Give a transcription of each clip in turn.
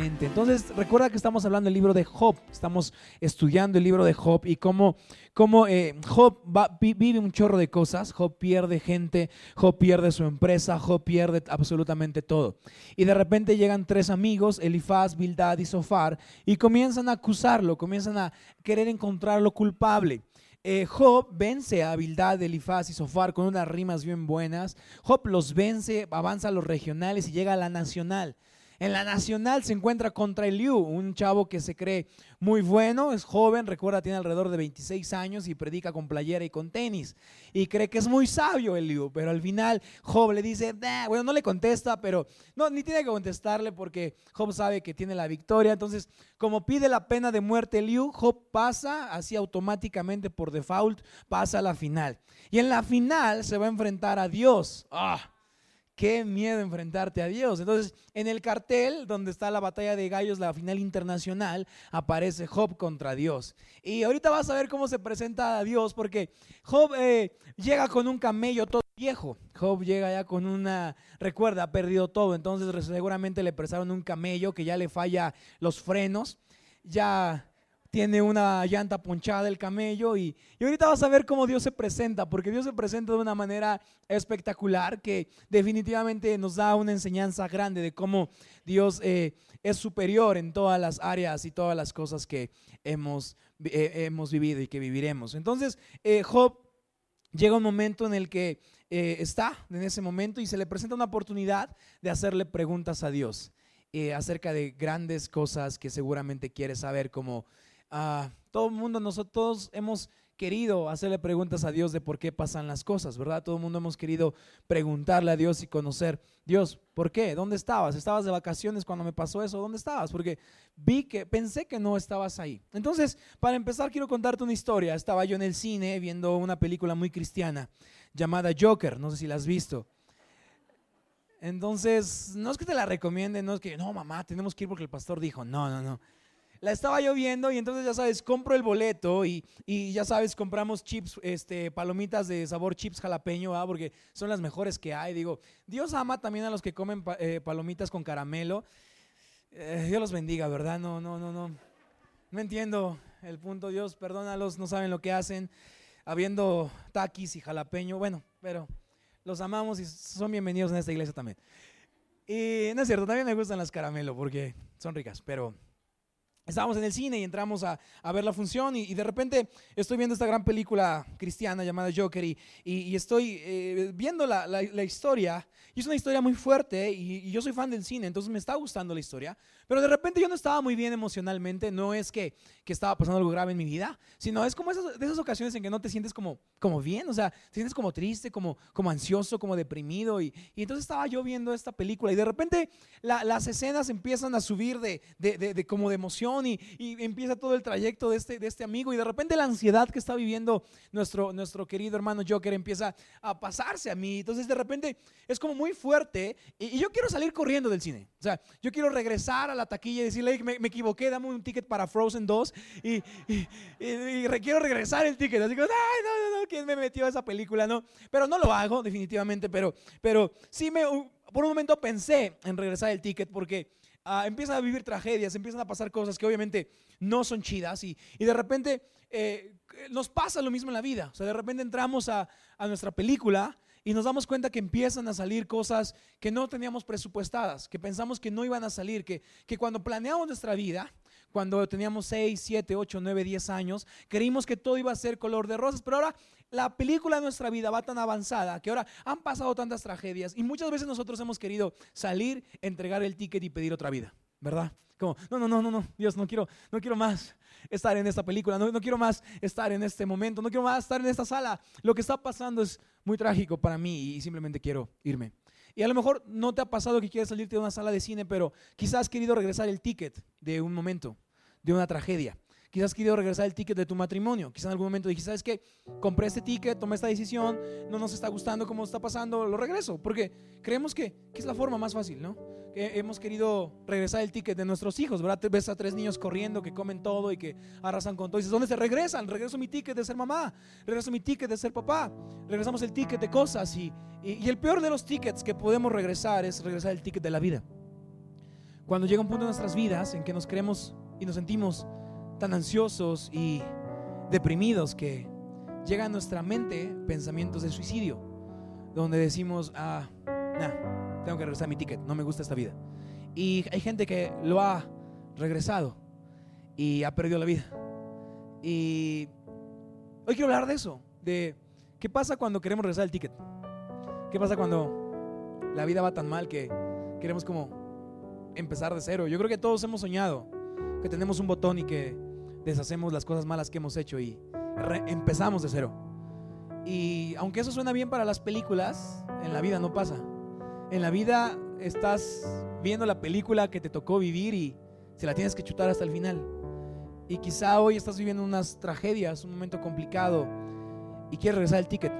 Entonces, recuerda que estamos hablando del libro de Job, estamos estudiando el libro de Job y cómo, cómo eh, Job vive un chorro de cosas, Job pierde gente, Job pierde su empresa, Job pierde absolutamente todo. Y de repente llegan tres amigos, Elifaz, Bildad y Sofar, y comienzan a acusarlo, comienzan a querer encontrarlo culpable. Eh, Job vence a Bildad, Elifaz y Sofar con unas rimas bien buenas. Job los vence, avanza a los regionales y llega a la nacional. En la nacional se encuentra contra Eliú, un chavo que se cree muy bueno, es joven, recuerda, tiene alrededor de 26 años y predica con playera y con tenis. Y cree que es muy sabio Eliú, pero al final Job le dice, bueno, no le contesta, pero no, ni tiene que contestarle porque Job sabe que tiene la victoria. Entonces, como pide la pena de muerte Eliú, Job pasa así automáticamente por default, pasa a la final. Y en la final se va a enfrentar a Dios. ¡Ah! Qué miedo enfrentarte a Dios. Entonces, en el cartel donde está la batalla de gallos, la final internacional, aparece Job contra Dios. Y ahorita vas a ver cómo se presenta a Dios, porque Job eh, llega con un camello todo viejo. Job llega ya con una, recuerda, ha perdido todo. Entonces, seguramente le prestaron un camello que ya le falla los frenos. Ya tiene una llanta ponchada el camello y, ahorita vas a ver cómo Dios se presenta, porque Dios se presenta de una manera espectacular que definitivamente nos da una enseñanza grande de cómo Dios eh, es superior en todas las áreas y todas las cosas que hemos, eh, hemos vivido y que viviremos. Entonces, eh, Job llega un momento en el que está en ese momento y se le presenta una oportunidad de hacerle preguntas a Dios. acerca de grandes cosas que seguramente quiere saber, como todo el mundo, nosotros hemos querido hacerle preguntas a Dios de por qué pasan las cosas, ¿verdad? Todo el mundo hemos querido preguntarle a Dios y conocer, Dios, ¿por qué? ¿Dónde estabas? ¿Estabas de vacaciones cuando me pasó eso? ¿Dónde estabas? Porque vi que, pensé que no estabas ahí. Entonces, para empezar, quiero contarte una historia. Estaba yo en el cine viendo una película muy cristiana llamada Joker, no sé si la has visto. Entonces, no es que te la recomiende, no es que, no, mamá, tenemos que ir porque el pastor dijo, no, no, no la estaba lloviendo y entonces ya sabes, compro el boleto y, ya sabes, compramos chips, este, palomitas de sabor chips jalapeño, porque son las mejores que hay. Digo, Dios ama también a los que comen eh, palomitas con caramelo. Eh, Dios los bendiga, ¿verdad? No, no, no, no. No entiendo el punto. Dios, perdónalos, no saben lo que hacen. Habiendo taquis y jalapeño, bueno, pero los amamos y son bienvenidos en esta iglesia también. Y no es cierto, también me gustan las caramelo porque son ricas, pero Estábamos en el cine y entramos a, ver la función y, de repente estoy viendo esta gran película cristiana llamada Joker y, y, estoy eh, viendo la, la, historia y es una historia muy fuerte y, yo soy fan del cine, entonces me está gustando la historia, pero de repente yo no estaba muy bien emocionalmente, no es que, que estaba pasando algo grave en mi vida, sino es como esas, de esas ocasiones en que no te sientes como, como bien, o sea, te sientes como triste, como, como ansioso, como deprimido y, entonces estaba yo viendo esta película y de repente las escenas empiezan a subir de, de, de como de emoción y, empieza todo el trayecto de este, de este amigo y de repente la ansiedad que está viviendo nuestro, nuestro querido hermano Joker empieza a pasarse a mí. Entonces de repente es como muy fuerte y, yo quiero salir corriendo del cine. O sea, yo quiero regresar a la taquilla y decirle, me, me equivoqué, dame un ticket para Frozen 2 y, y, quiero regresar el ticket. Así que, ay, no, no, no, ¿quién me metió a esa película? No, pero no lo hago definitivamente, pero, pero sí me, por un momento pensé en regresar el ticket porque Ah, empiezan a vivir tragedias, empiezan a pasar cosas que obviamente no son chidas y, de repente eh, nos pasa lo mismo en la vida. O sea, de repente entramos a, nuestra película y nos damos cuenta que empiezan a salir cosas que no teníamos presupuestadas, que pensamos que no iban a salir, que, que cuando planeamos nuestra vida, cuando teníamos 6, 7, 8, 9, 10 años, creímos que todo iba a ser color de rosas, pero ahora la película de nuestra vida va tan avanzada que ahora han pasado tantas tragedias y muchas veces nosotros hemos querido salir, entregar el ticket y pedir otra vida, ¿verdad? Como, no, no, no, no, no, Dios, no quiero, no quiero más estar en esta película, no, no quiero más estar en este momento, no quiero más estar en esta sala. Lo que está pasando es muy trágico para mí y simplemente quiero irme. Y a lo mejor no te ha pasado que quieres salirte de una sala de cine, pero quizás has querido regresar el ticket de un momento, de una tragedia. Quizás querido regresar el ticket de tu matrimonio. Quizás en algún momento dijiste, ¿sabes qué? Compré este ticket, tomé esta decisión, no nos está gustando cómo está pasando, lo regreso. Porque creemos que, que es la forma más fácil, ¿no? hemos querido regresar el ticket de nuestros hijos, ¿verdad? Ves a tres niños corriendo que comen todo y que arrasan con todo. Y dices, ¿dónde se regresan? Regreso mi ticket de ser mamá, regreso mi ticket de ser papá, regresamos el ticket de cosas. Y, y, el peor de los tickets que podemos regresar es regresar el ticket de la vida. Cuando llega un punto en nuestras vidas en que nos creemos y nos sentimos tan ansiosos y deprimidos que llegan a nuestra mente pensamientos de suicidio, donde decimos, ah, nah tengo que regresar mi ticket, no me gusta esta vida. Y hay gente que lo ha regresado y ha perdido la vida. Y hoy quiero hablar de eso, de qué pasa cuando queremos regresar el ticket. ¿Qué pasa cuando la vida va tan mal que queremos como empezar de cero? Yo creo que todos hemos soñado que tenemos un botón y que deshacemos las cosas malas que hemos hecho y empezamos de cero. Y aunque eso suena bien para las películas, en la vida no pasa. En la vida estás viendo la película que te tocó vivir y se la tienes que chutar hasta el final. Y quizá hoy estás viviendo unas tragedias, un momento complicado y quieres regresar el ticket.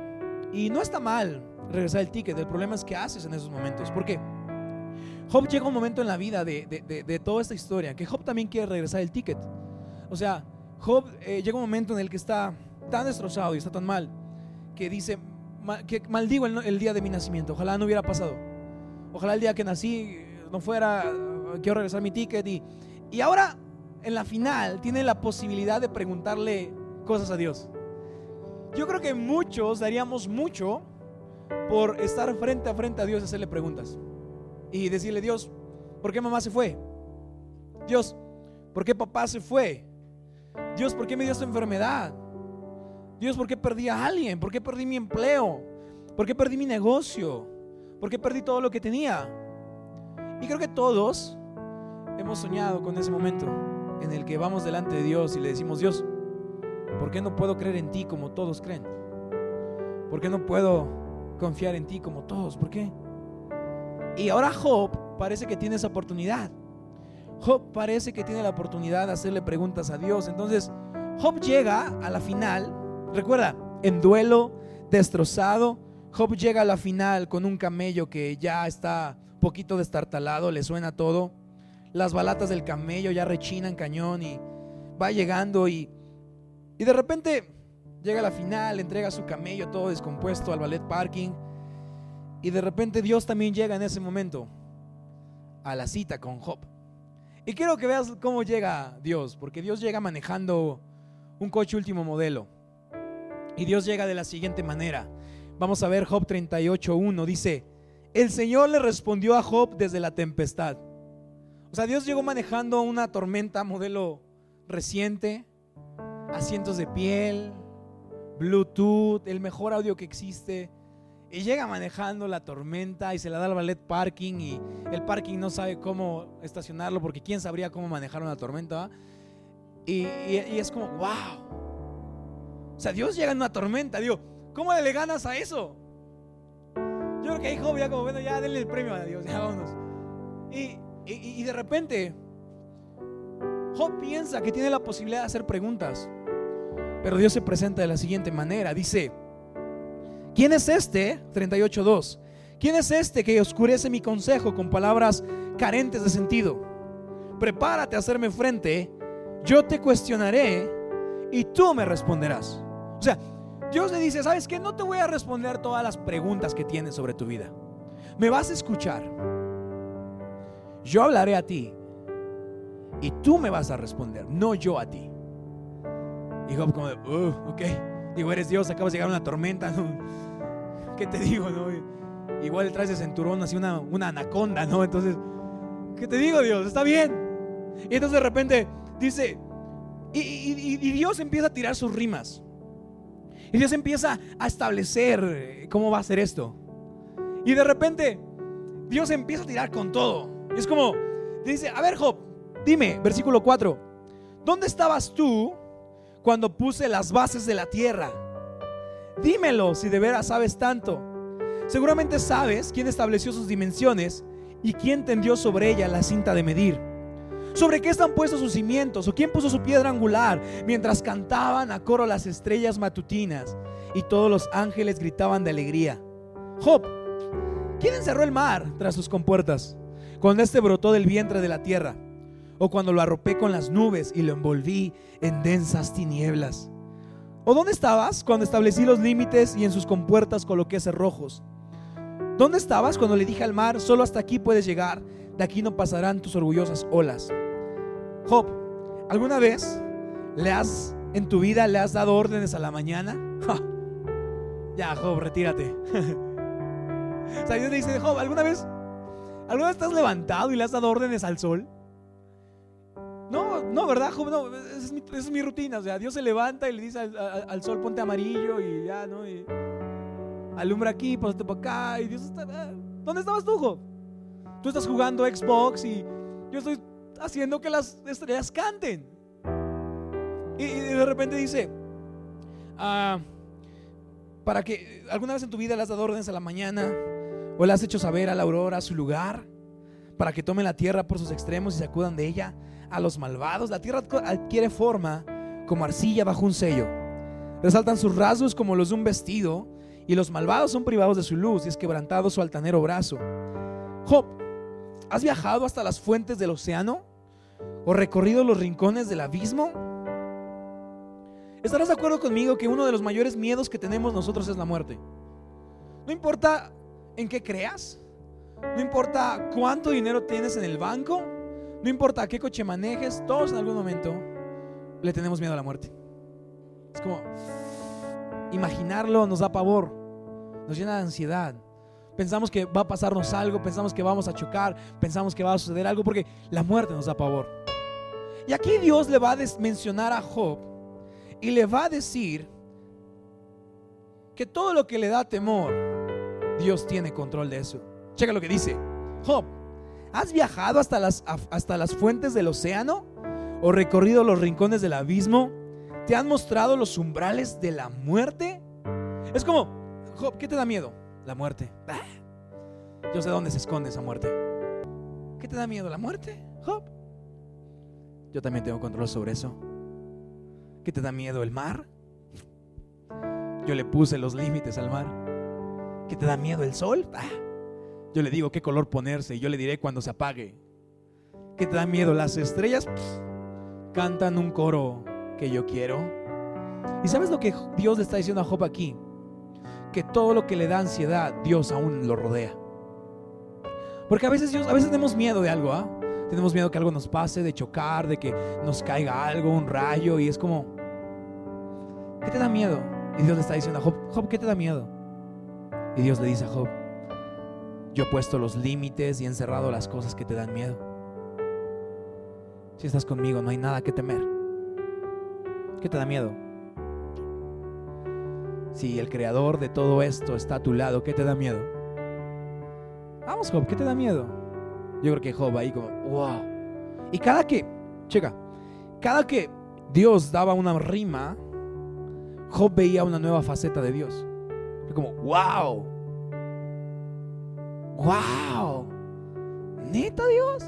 Y no está mal regresar el ticket, el problema es qué haces en esos momentos. Porque Job llega un momento en la vida de, toda esta historia que Job también quiere regresar el ticket. O sea, Job eh, llega un momento en el que está tan destrozado y está tan mal que dice, que maldigo el día de mi nacimiento, ojalá no hubiera pasado. Ojalá el día que nací no fuera, quiero regresar mi ticket. Y, y ahora, en la final, tiene la posibilidad de preguntarle cosas a Dios. Yo creo que muchos daríamos mucho por estar frente a frente a Dios y hacerle preguntas. Y decirle, Dios, ¿por qué mamá se fue? Dios, ¿por qué papá se fue? Dios, ¿por qué me dio esta enfermedad? Dios, ¿por qué perdí a alguien? ¿Por qué perdí mi empleo? ¿Por qué perdí mi negocio? porque perdí todo lo que tenía. Y creo que todos hemos soñado con ese momento en el que vamos delante de Dios y le decimos, Dios, ¿por qué no puedo creer en ti como todos creen? ¿Por qué no puedo confiar en ti como todos? ¿Por qué? Y ahora Job parece que tiene esa oportunidad. Job parece que tiene la oportunidad de hacerle preguntas a Dios. Entonces, Job llega a la final, recuerda, en duelo, destrozado, Job llega a la final con un camello que ya está poquito destartalado, le suena todo. Las balatas del camello ya rechinan cañón y va llegando y, y de repente llega a la final, entrega su camello todo descompuesto al ballet parking y de repente Dios también llega en ese momento a la cita con Job. Y quiero que veas cómo llega Dios, porque Dios llega manejando un coche último modelo. Y Dios llega de la siguiente manera. Vamos a ver Job 38.1. Dice, el Señor le respondió a Job desde la tempestad. O sea, Dios llegó manejando una tormenta modelo reciente, asientos de piel, Bluetooth, el mejor audio que existe. Y llega manejando la tormenta y se la da al ballet parking y el parking no sabe cómo estacionarlo porque quién sabría cómo manejar una tormenta. Y, es como, wow. O sea, Dios llega en una tormenta. Digo, ¿Cómo le ganas a eso? Yo creo que ahí Job ya como, bueno, ya denle el premio a Dios, ya vámonos. Y, y, de repente, Job piensa que tiene la posibilidad de hacer preguntas. Pero Dios se presenta de la siguiente manera. Dice, ¿quién es este? 38.2. ¿Quién es este que oscurece mi consejo con palabras carentes de sentido? Prepárate a hacerme frente, yo te cuestionaré y tú me responderás. O sea, Dios le dice, ¿sabes qué? No te voy a responder todas las preguntas que tienes sobre tu vida. Me vas a escuchar. Yo hablaré a ti. Y tú me vas a responder, no yo a ti. Y Job como, uh, ok. Digo, eres Dios, acabas de llegar una tormenta. ¿Qué te digo? No? Igual traes de centurón así una, anaconda, ¿no? Entonces, ¿qué te digo, Dios? Está bien. Y entonces de repente dice, y Dios empieza a tirar sus rimas. Y Dios empieza a establecer eh, cómo va a ser esto. Y de repente Dios empieza a tirar con todo. es como, dice, a ver Job, dime, versículo 4, ¿dónde estabas tú cuando puse las bases de la tierra? Dímelo si de veras sabes tanto. Seguramente sabes quién estableció sus dimensiones y quién tendió sobre ella la cinta de medir. ¿Sobre qué están puestos sus cimientos? ¿O quién puso su piedra angular mientras cantaban a coro las estrellas matutinas y todos los ángeles gritaban de alegría? Job, ¿quién encerró el mar tras sus compuertas? cuando éste brotó del vientre de la tierra, o cuando lo arropé con las nubes y lo envolví en densas tinieblas. ¿O dónde estabas cuando establecí los límites y en sus compuertas coloqué cerrojos? ¿Dónde estabas cuando le dije al mar, solo hasta aquí puedes llegar, de aquí no pasarán tus orgullosas olas? Job, ¿alguna vez le has en tu vida le has dado órdenes a la mañana? Ya, Job, retírate. o sea, Dios le dice, Job, ¿alguna vez, ¿alguna vez estás levantado y le has dado órdenes al sol? No, ¿verdad, Job? No, esa es mi, rutina. O sea, Dios se levanta y le dice al, sol, ponte amarillo y ya, ¿no? Y alumbra aquí, pásate para acá. Y Dios está. Ah, ¿Dónde estabas tú, Job? Tú estás jugando Xbox y yo estoy haciendo que las estrellas canten. Y, de repente dice, ah, para que alguna vez en tu vida le has dado órdenes a la mañana o le has hecho saber a la aurora su lugar, para que tome la tierra por sus extremos y se acudan de ella a los malvados. La tierra adquiere forma como arcilla bajo un sello. Resaltan sus rasgos como los de un vestido y los malvados son privados de su luz y es quebrantado su altanero brazo. Job, ¿has viajado hasta las fuentes del océano o recorrido los rincones del abismo? Estarás de acuerdo conmigo que uno de los mayores miedos que tenemos nosotros es la muerte. No importa en qué creas, no importa cuánto dinero tienes en el banco, no importa qué coche manejes, todos en algún momento le tenemos miedo a la muerte. Es como, imaginarlo nos da pavor, nos llena de ansiedad. Pensamos que va a pasarnos algo, pensamos que vamos a chocar, pensamos que va a suceder algo porque la muerte nos da pavor. Y aquí Dios le va a mencionar a Job y le va a decir que todo lo que le da temor, Dios tiene control de eso. Checa lo que dice. Job, ¿has viajado hasta las, hasta las fuentes del océano? ¿O recorrido los rincones del abismo? ¿Te han mostrado los umbrales de la muerte? Es como, Job, ¿qué te da miedo? La muerte. Ah, yo sé dónde se esconde esa muerte. ¿Qué te da miedo? ¿La muerte? Job. Yo también tengo control sobre eso. ¿Qué te da miedo? ¿El mar? Yo le puse los límites al mar. ¿Qué te da miedo? ¿El sol? Ah, yo le digo qué color ponerse y yo le diré cuando se apague. ¿Qué te da miedo? Las estrellas cantan un coro que yo quiero. ¿Y sabes lo que Dios le está diciendo a Job aquí? Que todo lo que le da ansiedad, Dios aún lo rodea. Porque a veces, Dios, a veces tenemos miedo de algo, ¿ah? Tenemos miedo que algo nos pase, de chocar, de que nos caiga algo, un rayo, y es como, ¿qué te da miedo? Y Dios le está diciendo a Job, Job, ¿qué te da miedo? Y Dios le dice a Job, yo he puesto los límites y he encerrado las cosas que te dan miedo. Si estás conmigo, no hay nada que temer. ¿Qué te da miedo? Si el creador de todo esto está a tu lado, ¿qué te da miedo? Vamos, Job, ¿qué te da miedo? Yo creo que Job ahí como, wow. Y cada que, checa, cada que Dios daba una rima, Job veía una nueva faceta de Dios. Y como, wow. Wow. Neta Dios.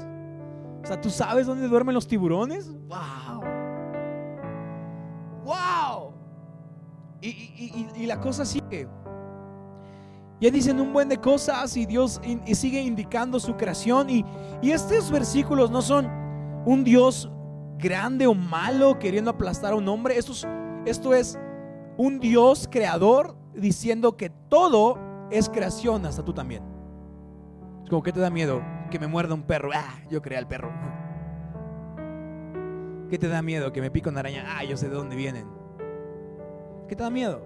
O sea, ¿tú sabes dónde duermen los tiburones? Wow. Wow. Y, la cosa sigue. Ya dicen un buen de cosas y Dios sigue indicando su creación. Y, y estos versículos no son un Dios grande o malo queriendo aplastar a un hombre. Esto esto es un Dios creador diciendo que todo es creación, hasta tú también. Es como que te da miedo que me muerda un perro. Ah, yo creé al perro. ¿Qué te da miedo que me pique una araña? Ah, yo sé de dónde vienen. ¿Qué te da miedo?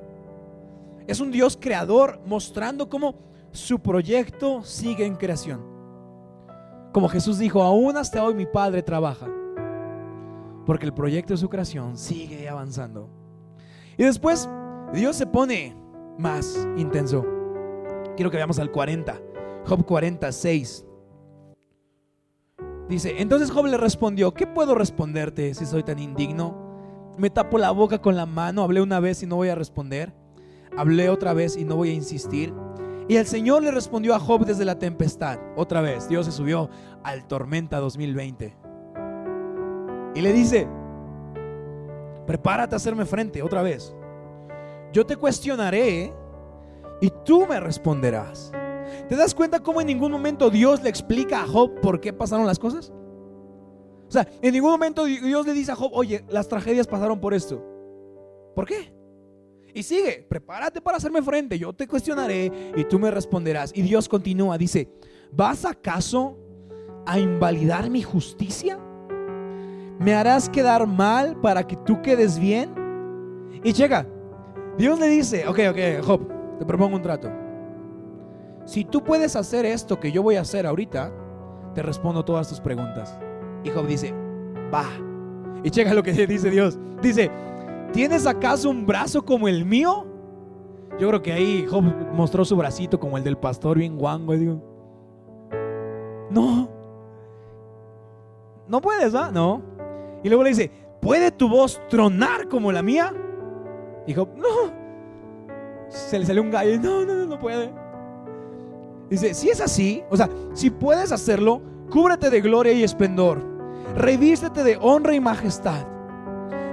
Es un Dios creador mostrando cómo su proyecto sigue en creación. Como Jesús dijo, aún hasta hoy mi Padre trabaja. Porque el proyecto de su creación sigue avanzando. Y después Dios se pone más intenso. Quiero que veamos al 40. Job 46. Dice, entonces Job le respondió, ¿qué puedo responderte si soy tan indigno? Me tapo la boca con la mano, hablé una vez y no voy a responder. Hablé otra vez y no voy a insistir. Y el Señor le respondió a Job desde la tempestad. Otra vez, Dios se subió al tormenta 2020. Y le dice, prepárate a hacerme frente otra vez. Yo te cuestionaré y tú me responderás. ¿Te das cuenta cómo en ningún momento Dios le explica a Job por qué pasaron las cosas? O sea, en ningún momento Dios le dice a Job, oye, las tragedias pasaron por esto. ¿Por qué? Y sigue, prepárate para hacerme frente, yo te cuestionaré y tú me responderás. Y Dios continúa, dice, ¿vas acaso a invalidar mi justicia? ¿Me harás quedar mal para que tú quedes bien? Y llega, Dios le dice, ok, ok, Job, te propongo un trato. Si tú puedes hacer esto que yo voy a hacer ahorita, te respondo todas tus preguntas. Y Job dice, va. Y checa lo que dice Dios. Dice, ¿tienes acaso un brazo como el mío? Yo creo que ahí Job mostró su bracito como el del pastor bien guango. No. No puedes, ¿va? No. Y luego le dice, ¿puede tu voz tronar como la mía? Y Job, no. Se le salió un gallo. No, no, no, no puede. Dice, si es así, o sea, si puedes hacerlo, cúbrete de gloria y esplendor. Revístete de honra y majestad.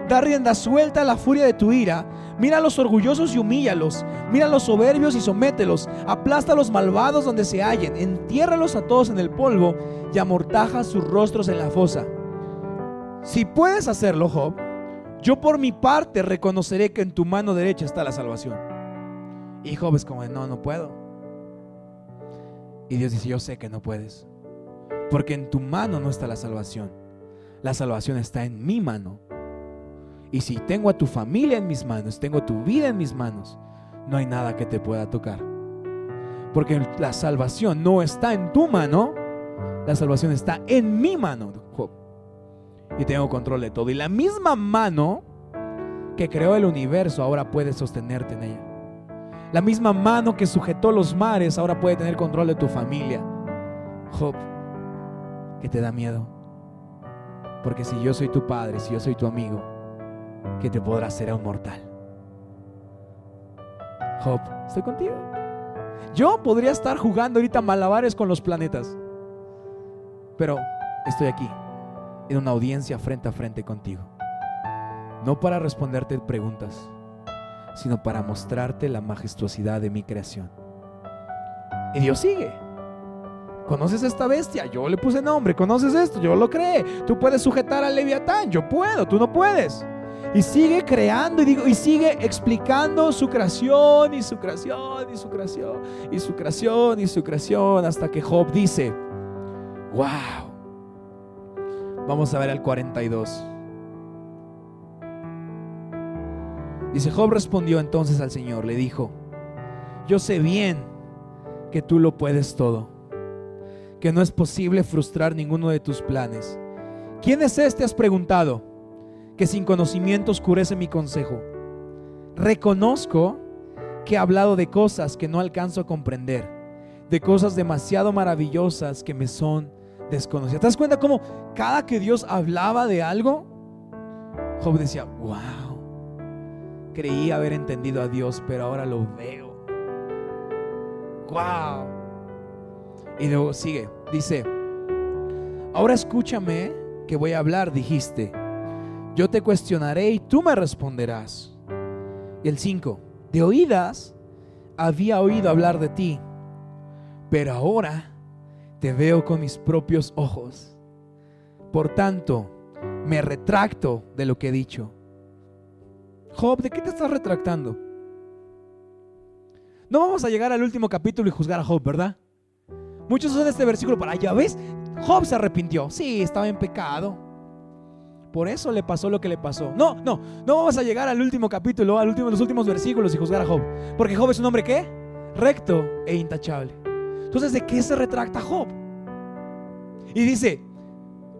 Da rienda suelta a la furia de tu ira. Mira a los orgullosos y humíllalos. Mira a los soberbios y somételos. Aplasta a los malvados donde se hallen. Entiérralos a todos en el polvo y amortaja sus rostros en la fosa. Si puedes hacerlo, Job, yo por mi parte reconoceré que en tu mano derecha está la salvación. Y Job es como, no, no puedo. Y Dios dice, yo sé que no puedes. Porque en tu mano no está la salvación. La salvación está en mi mano. Y si tengo a tu familia en mis manos, tengo tu vida en mis manos, no hay nada que te pueda tocar. Porque la salvación no está en tu mano, la salvación está en mi mano. Y tengo control de todo. Y la misma mano que creó el universo ahora puede sostenerte en ella. La misma mano que sujetó los mares ahora puede tener control de tu familia. Job, que te da miedo. Porque si yo soy tu padre, si yo soy tu amigo, que te podrá hacer a un mortal. Job, estoy contigo. Yo podría estar jugando ahorita malabares con los planetas. Pero estoy aquí, en una audiencia frente a frente contigo. No para responderte preguntas sino para mostrarte la majestuosidad de mi creación. Y Dios sigue. ¿Conoces esta bestia? Yo le puse nombre. ¿Conoces esto? Yo lo creé. Tú puedes sujetar al leviatán. Yo puedo. Tú no puedes. Y sigue creando y, digo, y sigue explicando su creación y su creación y su creación y su creación y su creación hasta que Job dice, wow. Vamos a ver al 42. Dice, Job respondió entonces al Señor, le dijo, yo sé bien que tú lo puedes todo, que no es posible frustrar ninguno de tus planes. ¿Quién es este? Has preguntado, que sin conocimiento oscurece mi consejo. Reconozco que he hablado de cosas que no alcanzo a comprender, de cosas demasiado maravillosas que me son desconocidas. ¿Te das cuenta cómo cada que Dios hablaba de algo, Job decía, wow creí haber entendido a Dios, pero ahora lo veo. ¡Wow! Y luego sigue, dice, ahora escúchame que voy a hablar, dijiste. Yo te cuestionaré y tú me responderás. Y el 5, de oídas había oído hablar de ti, pero ahora te veo con mis propios ojos. Por tanto, me retracto de lo que he dicho Job, ¿de qué te estás retractando? No vamos a llegar al último capítulo y juzgar a Job, ¿verdad? Muchos usan este versículo para, ya ves, Job se arrepintió. Sí, estaba en pecado. Por eso le pasó lo que le pasó. No, no, no vamos a llegar al último capítulo, al último, los últimos versículos y juzgar a Job. Porque Job es un hombre ¿qué? Recto e intachable. Entonces, ¿de qué se retracta Job? Y dice,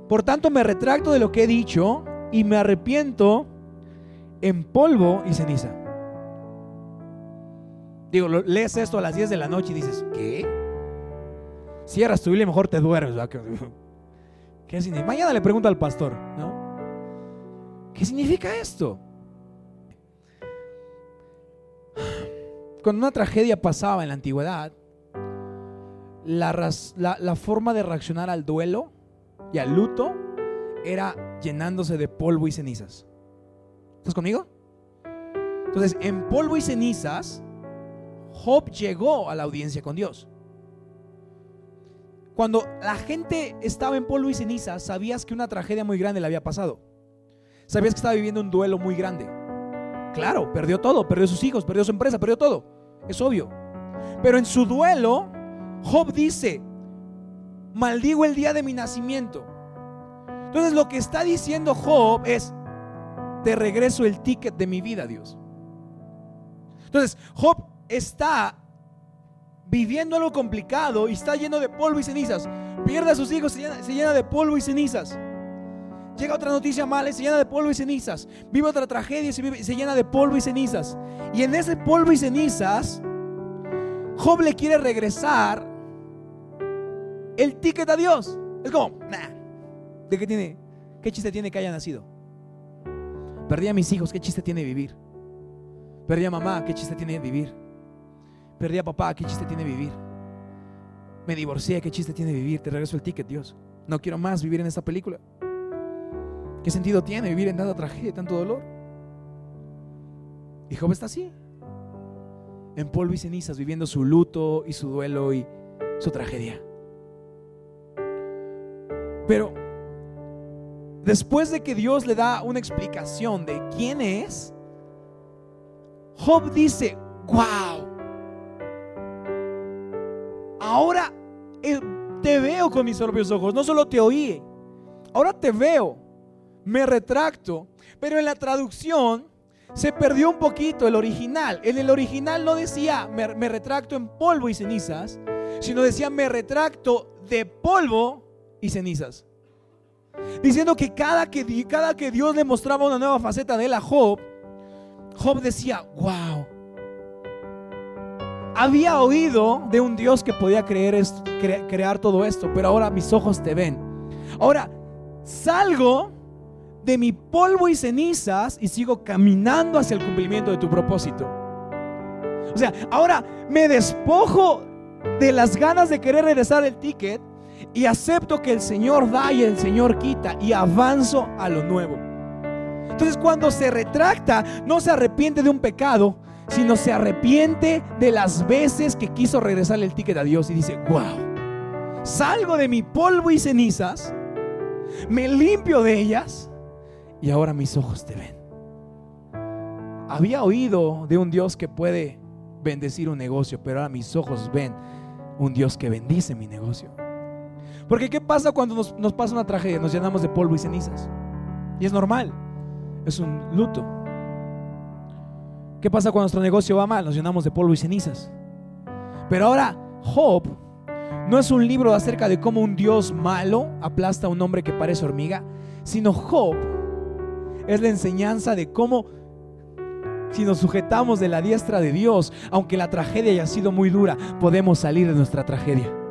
por tanto me retracto de lo que he dicho y me arrepiento en polvo y ceniza. Digo, lees esto a las 10 de la noche y dices, ¿qué? Cierras tu Biblia y mejor te duermes. ¿Qué significa? Mañana le pregunto al pastor, ¿no? ¿Qué significa esto? Cuando una tragedia pasaba en la antigüedad, la, la forma de reaccionar al duelo y al luto era llenándose de polvo y cenizas. ¿Estás conmigo? Entonces, en polvo y cenizas, Job llegó a la audiencia con Dios. cuando la gente estaba en polvo y ceniza, sabías que una tragedia muy grande le había pasado. Sabías que estaba viviendo un duelo muy grande. Claro, perdió todo, perdió sus hijos, perdió su empresa, perdió todo. Es obvio. Pero en su duelo, Job dice, maldigo el día de mi nacimiento. Entonces lo que está diciendo Job es, te regreso el ticket de mi vida, Dios. Entonces, Job está viviendo algo complicado y está lleno de polvo y cenizas. Pierde a sus hijos, se llena, de polvo y cenizas. Llega otra noticia mala y se llena de polvo y cenizas. Vive otra tragedia y se, se llena de polvo y cenizas. Y en ese polvo y cenizas, Job le quiere regresar el ticket a Dios. Es como, nah, ¿de qué tiene? ¿Qué chiste tiene que haya nacido? Perdí a mis hijos, ¿qué chiste tiene vivir? Perdí a mamá, ¿qué chiste tiene vivir? Perdí a papá, ¿qué chiste tiene vivir? Me divorcié, ¿qué chiste tiene vivir? Te regreso el ticket, Dios. No quiero más vivir en esta película. ¿Qué sentido tiene vivir en tanta tragedia, tanto dolor? Y Job está así, en polvo y cenizas, viviendo su luto y su duelo y su tragedia. Pero después de que Dios le da una explicación de quién es, Job dice, wow, ahora eh, te veo con mis propios ojos, no solo te oí, ahora te veo, me retracto, pero en la traducción se perdió un poquito el original. En el original no decía me, me retracto en polvo y cenizas, sino decía me retracto de polvo y cenizas. Diciendo que cada que, cada que Dios le mostraba una nueva faceta de él a Job, Job decía, wow. Había oído de un Dios que podía creer crear todo esto, pero ahora mis ojos te ven. Ahora salgo de mi polvo y cenizas y sigo caminando hacia el cumplimiento de tu propósito. O sea, ahora me despojo de las ganas de querer regresar el ticket y acepto que el Señor da y el Señor quita y avanzo a lo nuevo. Entonces cuando se retracta, no se arrepiente de un pecado, sino se arrepiente de las veces que quiso regresarle el ticket a Dios y dice, wow, salgo de mi polvo y cenizas, me limpio de ellas y ahora mis ojos te ven. Había oído de un Dios que puede bendecir un negocio, pero ahora mis ojos ven un Dios que bendice mi negocio. Porque ¿qué pasa cuando nos, pasa una tragedia? Nos llenamos de polvo y cenizas. Y es normal. Es un luto. ¿Qué pasa cuando nuestro negocio va mal? Nos llenamos de polvo y cenizas. Pero ahora Job no es un libro acerca de cómo un Dios malo aplasta a un hombre que parece hormiga, sino Job es la enseñanza de cómo si nos sujetamos de la diestra de Dios, aunque la tragedia haya sido muy dura, podemos salir de nuestra tragedia.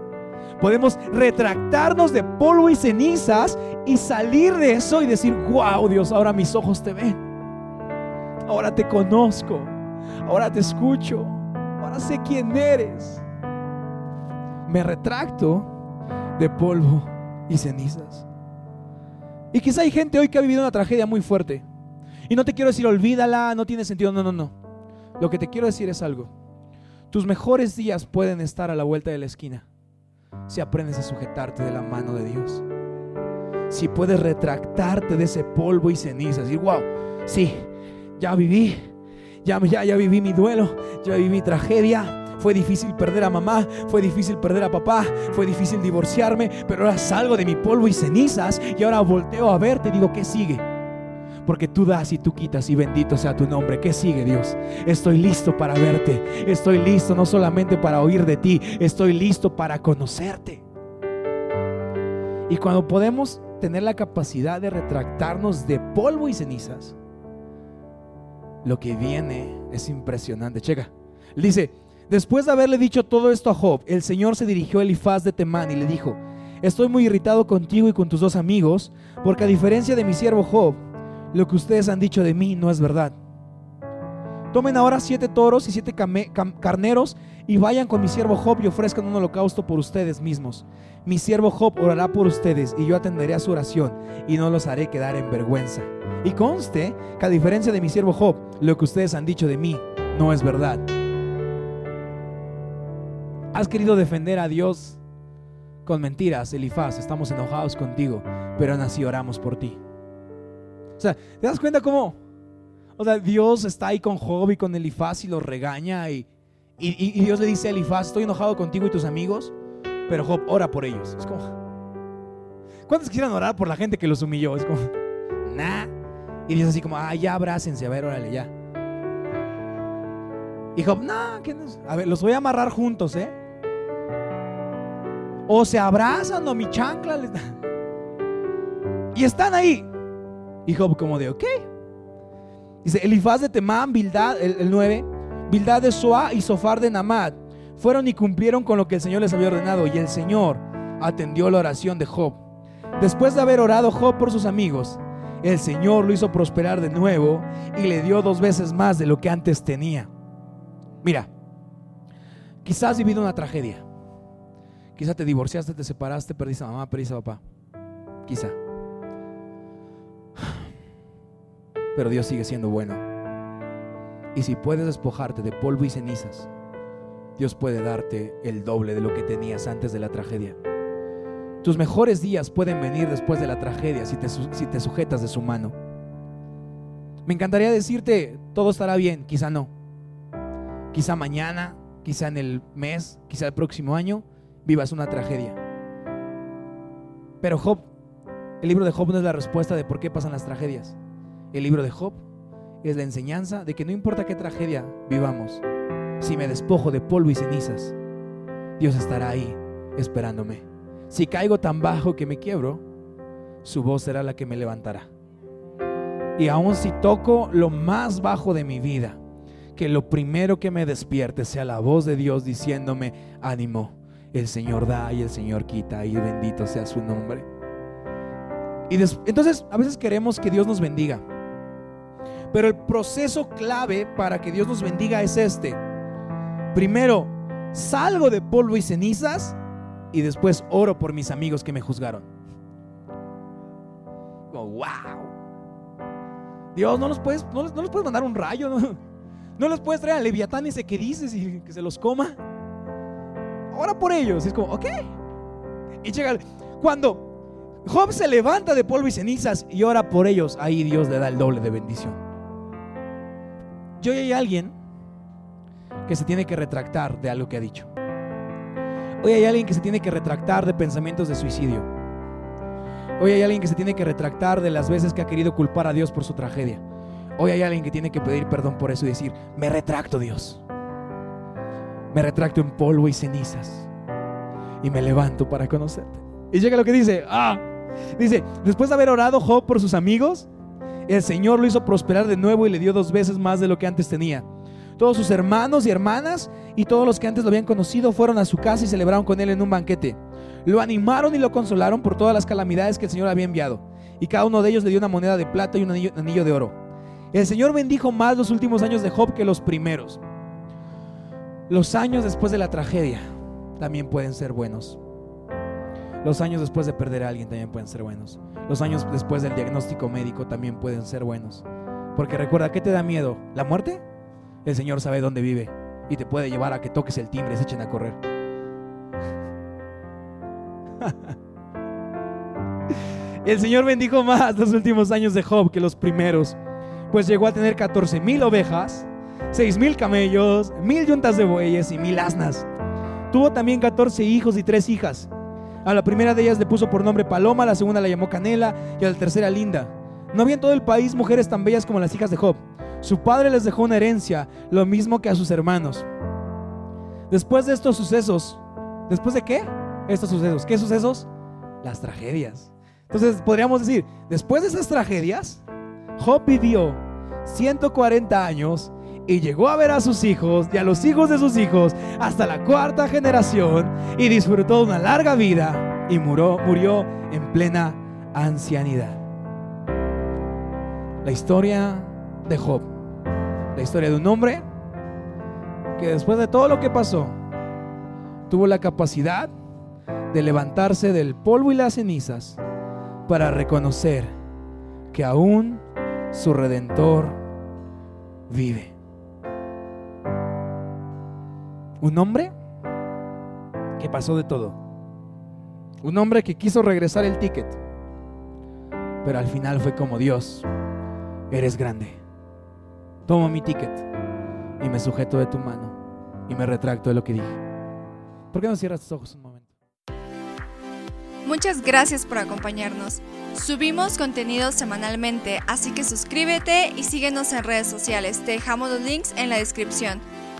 Podemos retractarnos de polvo y cenizas y salir de eso y decir, wow Dios, ahora mis ojos te ven. Ahora te conozco. Ahora te escucho. Ahora sé quién eres. Me retracto de polvo y cenizas. Y quizá hay gente hoy que ha vivido una tragedia muy fuerte. Y no te quiero decir, olvídala, no tiene sentido. No, no, no. Lo que te quiero decir es algo. Tus mejores días pueden estar a la vuelta de la esquina si aprendes a sujetarte de la mano de Dios. Si puedes retractarte de ese polvo y ceniza. Decir, wow, sí, ya viví. Ya, ya, ya viví mi duelo. Ya viví mi tragedia fue difícil perder a mamá, fue difícil perder a papá, fue difícil divorciarme, pero ahora salgo de mi polvo y cenizas y ahora volteo a verte y digo, ¿qué sigue? Porque tú das y tú quitas y bendito sea tu nombre. ¿Qué sigue Dios? Estoy listo para verte. Estoy listo no solamente para oír de ti, estoy listo para conocerte. Y cuando podemos tener la capacidad de retractarnos de polvo y cenizas, lo que viene es impresionante. Checa. Dice, Después de haberle dicho todo esto a Job, el Señor se dirigió a Elifaz de Temán y le dijo, estoy muy irritado contigo y con tus dos amigos, porque a diferencia de mi siervo Job, lo que ustedes han dicho de mí no es verdad. Tomen ahora siete toros y siete carneros y vayan con mi siervo Job y ofrezcan un holocausto por ustedes mismos. Mi siervo Job orará por ustedes y yo atenderé a su oración y no los haré quedar en vergüenza. Y conste que a diferencia de mi siervo Job, lo que ustedes han dicho de mí no es verdad. ¿Has querido defender a Dios con mentiras, Elifaz, estamos enojados contigo, pero aún así oramos por ti. O sea, ¿te das cuenta cómo? O sea, Dios está ahí con Job y con Elifaz y lo regaña y, y, Dios le dice a Elifaz, estoy enojado contigo y tus amigos, pero Job ora por ellos. Es como, ¿cuántos quisieran orar por la gente que los humilló? Es como, nah. Y Dios así como, ah, ya abrácense, a ver, órale, ya. Y Job, no, ¿qué no? a ver, los voy a amarrar juntos, ¿eh? O se abrazan o mi chancla les da. Y están ahí. Y Job como de, ok. Dice, Elifaz de Temán, Bildad, el, el 9, Bildad de Soa y Sofar de Namad, fueron y cumplieron con lo que el Señor les había ordenado. Y el Señor atendió la oración de Job. Después de haber orado Job por sus amigos, el Señor lo hizo prosperar de nuevo y le dio dos veces más de lo que antes tenía. Mira, quizás has vivido una tragedia. Quizá te divorciaste, te separaste, perdiste a mamá, perdiste a papá. Quizá. Pero Dios sigue siendo bueno. Y si puedes despojarte de polvo y cenizas, Dios puede darte el doble de lo que tenías antes de la tragedia. Tus mejores días pueden venir después de la tragedia si te, si te sujetas de su mano. Me encantaría decirte, todo estará bien, quizá no. Quizá mañana, quizá en el mes, quizá el próximo año, vivas una tragedia. Pero Job, el libro de Job no es la respuesta de por qué pasan las tragedias. El libro de Job es la enseñanza de que no importa qué tragedia vivamos, si me despojo de polvo y cenizas, Dios estará ahí esperándome. Si caigo tan bajo que me quiebro, su voz será la que me levantará. Y aun si toco lo más bajo de mi vida, que lo primero que me despierte sea la voz de Dios diciéndome, ánimo, el Señor da y el Señor quita y bendito sea su nombre. Y entonces a veces queremos que Dios nos bendiga. Pero el proceso clave para que Dios nos bendiga es este. Primero, salgo de polvo y cenizas y después oro por mis amigos que me juzgaron. wow. Dios, no los puedes, no, les, puedes mandar un rayo, no, no les puedes traer a Leviatán ese que dices y que se los coma ora por ellos. es como, ok. Y llega, cuando Job se levanta de polvo y cenizas y ora por ellos, ahí Dios le da el doble de bendición. Yo hay alguien que se tiene que retractar de algo que ha dicho. Hoy hay alguien que se tiene que retractar de pensamientos de suicidio. Hoy hay alguien que se tiene que retractar de las veces que ha querido culpar a Dios por su tragedia. Hoy hay alguien que tiene que pedir perdón por eso y decir, me retracto Dios me retracto en polvo y cenizas y me levanto para conocerte. Y llega lo que dice, ah, dice, después de haber orado Job por sus amigos, el Señor lo hizo prosperar de nuevo y le dio dos veces más de lo que antes tenía. Todos sus hermanos y hermanas y todos los que antes lo habían conocido fueron a su casa y celebraron con él en un banquete. Lo animaron y lo consolaron por todas las calamidades que el Señor había enviado. Y cada uno de ellos le dio una moneda de plata y un anillo, anillo de oro. El Señor bendijo más los últimos años de Job que los primeros. Los años después de la tragedia también pueden ser buenos. Los años después de perder a alguien también pueden ser buenos. Los años después del diagnóstico médico también pueden ser buenos. Porque recuerda, ¿qué te da miedo? ¿La muerte? El Señor sabe dónde vive y te puede llevar a que toques el timbre y se echen a correr. el Señor bendijo más los últimos años de Job que los primeros, pues llegó a tener 14 mil ovejas seis mil camellos, mil yuntas de bueyes y mil asnas. Tuvo también 14 hijos y tres hijas. A la primera de ellas le puso por nombre Paloma, a la segunda la llamó Canela y a la tercera Linda. No había en todo el país mujeres tan bellas como las hijas de Job. Su padre les dejó una herencia, lo mismo que a sus hermanos. Después de estos sucesos, ¿después de qué? Estos sucesos. ¿Qué sucesos? Las tragedias. Entonces podríamos decir, después de esas tragedias, Job vivió 140 años y llegó a ver a sus hijos y a los hijos de sus hijos hasta la cuarta generación y disfrutó una larga vida y murió, murió en plena ancianidad. La historia de Job, la historia de un hombre que después de todo lo que pasó, tuvo la capacidad de levantarse del polvo y las cenizas para reconocer que aún su redentor vive. Un hombre que pasó de todo. Un hombre que quiso regresar el ticket. Pero al final fue como Dios, eres grande. Tomo mi ticket y me sujeto de tu mano y me retracto de lo que dije. ¿Por qué no cierras tus ojos un momento? Muchas gracias por acompañarnos. Subimos contenido semanalmente, así que suscríbete y síguenos en redes sociales. Te dejamos los links en la descripción.